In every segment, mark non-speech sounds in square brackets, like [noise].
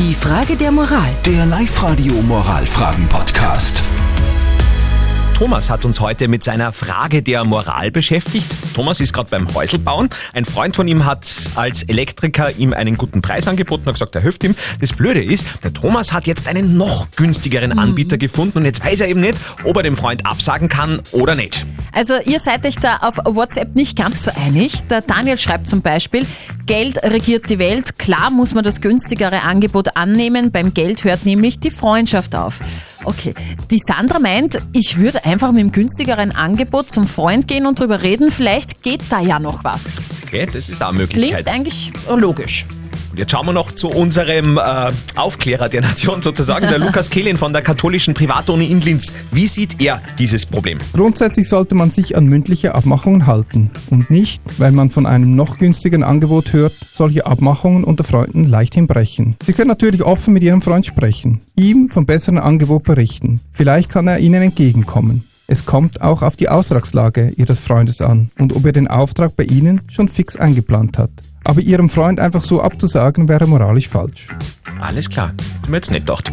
Die Frage der Moral. Der Live-Radio Moralfragen-Podcast. Thomas hat uns heute mit seiner Frage der Moral beschäftigt. Thomas ist gerade beim Häuselbauen. Ein Freund von ihm hat als Elektriker ihm einen guten Preis angeboten, hat gesagt, er hilft ihm. Das Blöde ist, der Thomas hat jetzt einen noch günstigeren Anbieter gefunden und jetzt weiß er eben nicht, ob er dem Freund absagen kann oder nicht. Also ihr seid euch da auf WhatsApp nicht ganz so einig. Der Daniel schreibt zum Beispiel, Geld regiert die Welt. Klar muss man das günstigere Angebot annehmen. Beim Geld hört nämlich die Freundschaft auf. Okay, die Sandra meint, ich würde einfach mit dem günstigeren Angebot zum Freund gehen und drüber reden. Vielleicht geht da ja noch was. Okay, das ist auch Möglichkeit. Klingt eigentlich logisch. Und jetzt schauen wir noch zu unserem äh, Aufklärer der Nation sozusagen, der [laughs] Lukas Kehlin von der katholischen Privatuni in Linz. Wie sieht er dieses Problem? Grundsätzlich sollte man sich an mündliche Abmachungen halten und nicht, weil man von einem noch günstigeren Angebot hört, solche Abmachungen unter Freunden leichthin brechen. Sie können natürlich offen mit Ihrem Freund sprechen, ihm vom besseren Angebot berichten. Vielleicht kann er Ihnen entgegenkommen. Es kommt auch auf die Auftragslage Ihres Freundes an und ob er den Auftrag bei Ihnen schon fix eingeplant hat. Aber Ihrem Freund einfach so abzusagen, wäre moralisch falsch. Alles klar, mir jetzt nicht gedacht.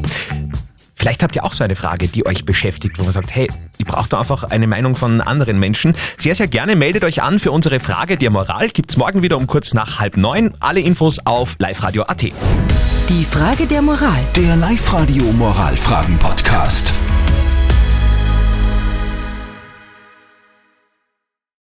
Vielleicht habt ihr auch so eine Frage, die euch beschäftigt, wo man sagt, hey, ich brauche da einfach eine Meinung von anderen Menschen. Sehr, sehr gerne meldet euch an für unsere Frage der Moral. Gibt's morgen wieder um kurz nach halb neun. Alle Infos auf liveradio.at. Die Frage der Moral. Der Live-Radio Moralfragen-Podcast.